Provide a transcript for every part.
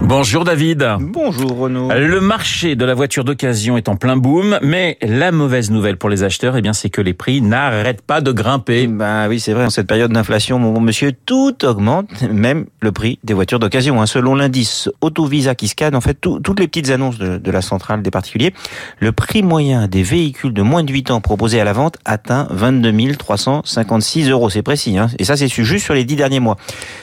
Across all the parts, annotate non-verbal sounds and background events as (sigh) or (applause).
Bonjour David. Bonjour Renaud. Le marché de la voiture d'occasion est en plein boom, mais la mauvaise nouvelle pour les acheteurs, eh bien, c'est que les prix n'arrêtent pas de grimper. Bah oui, c'est vrai, en cette période d'inflation, mon bon monsieur, tout augmente, même le prix des voitures d'occasion. Hein. Selon l'indice Autovisa qui scanne, en fait, toutes les petites annonces de, de, la centrale des particuliers, le prix moyen des véhicules de moins de 8 ans proposés à la vente atteint 22 356 euros. C'est précis, hein. et ça c'est juste sur les 10 derniers mois.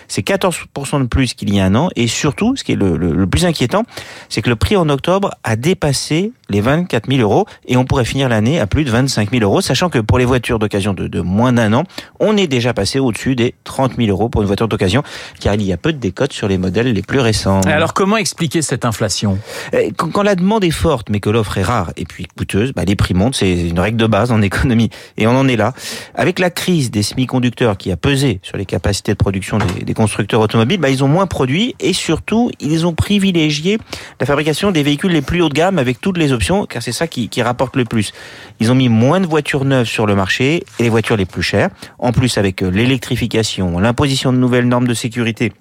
C'est 14% de plus qu'il y a un an, et surtout, ce qui est le le, plus inquiétant, c'est que le prix en octobre a dépassé les 24 000 euros et on pourrait finir l'année à plus de 25 000 euros, sachant que pour les voitures d'occasion de, moins d'un an, on est déjà passé au-dessus des 30 000 euros pour une voiture d'occasion, car il y a peu de décotes sur les modèles les plus récents. Alors comment expliquer cette inflation? Eh, quand, la demande est forte, mais que l'offre est rare et puis coûteuse, bah, les prix montent, c'est une règle de base en (laughs) économie. Et on en est là. Avec la crise des semi-conducteurs qui a pesé sur les capacités de production des, des constructeurs automobiles, bah, ils ont moins produit et surtout, ils ont privilégié la fabrication des véhicules les plus haut de gamme avec toutes les options, car c'est ça qui, qui, rapporte le plus. Ils ont mis moins de voitures neuves sur le marché et les voitures les plus chères. En plus, avec euh, l'électrification, l'imposition de nouvelles normes de sécurité,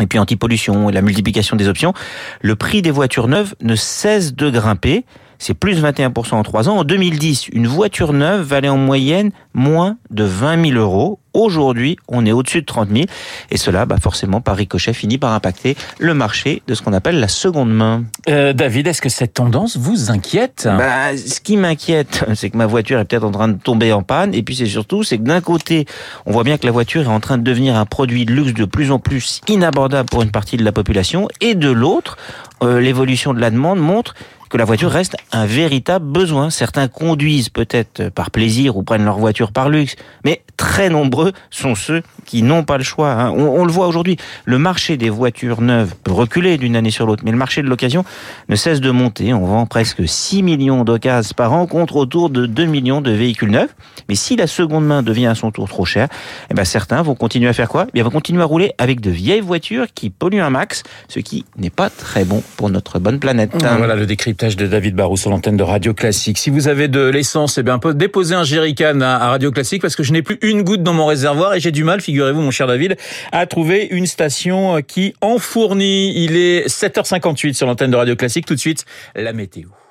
et puis anti-pollution et la multiplication des options, le prix des voitures neuves ne cesse de grimper. C'est plus 21% en 3 ans. En 2010, une voiture neuve valait en moyenne moins de 20 000 euros. Aujourd'hui, on est au-dessus de 30 000. Et cela, bah forcément, par ricochet, finit par impacter le marché de ce qu'on appelle la seconde main. Euh, David, est-ce que cette tendance vous inquiète? Bah, Ce qui m'inquiète, (laughs) c'est que ma voiture est peut-être en train de tomber en panne. Et puis c'est surtout, c'est que d'un côté, on voit bien que la voiture est en train de devenir un produit de luxe de plus en plus inabordable pour une partie de la population. Et de l'autre, euh, l'évolution de la demande montre que la voiture reste un véritable besoin. Certains conduisent peut-être par plaisir ou prennent leur voiture par luxe, mais très nombreux sont ceux qui n'ont pas le choix. Hein. On, le voit aujourd'hui, le marché des voitures neuves peut reculer d'une année sur l'autre, mais le marché de l'occasion ne cesse de monter. On vend presque 6 millions d'occasions par an contre autour de 2 millions de véhicules neufs. Mais si la seconde main devient à son tour trop chère, eh ben certains vont continuer à faire quoi? Eh Ils vont continuer à rouler avec de vieilles voitures qui polluent un max, ce qui n'est pas très bon pour notre bonne planète. Voilà le décryptage de David Barrou sur l'antenne de Radio Classique. Si vous avez de l'essence, eh bien, déposez un jerrycan à Radio Classique parce que je n'ai plus une goutte dans mon réservoir et j'ai du mal, figurez-vous, mon cher David, à trouver une station qui en fournit. Il est 7h58 sur l'antenne de Radio Classique. Tout de suite, la météo.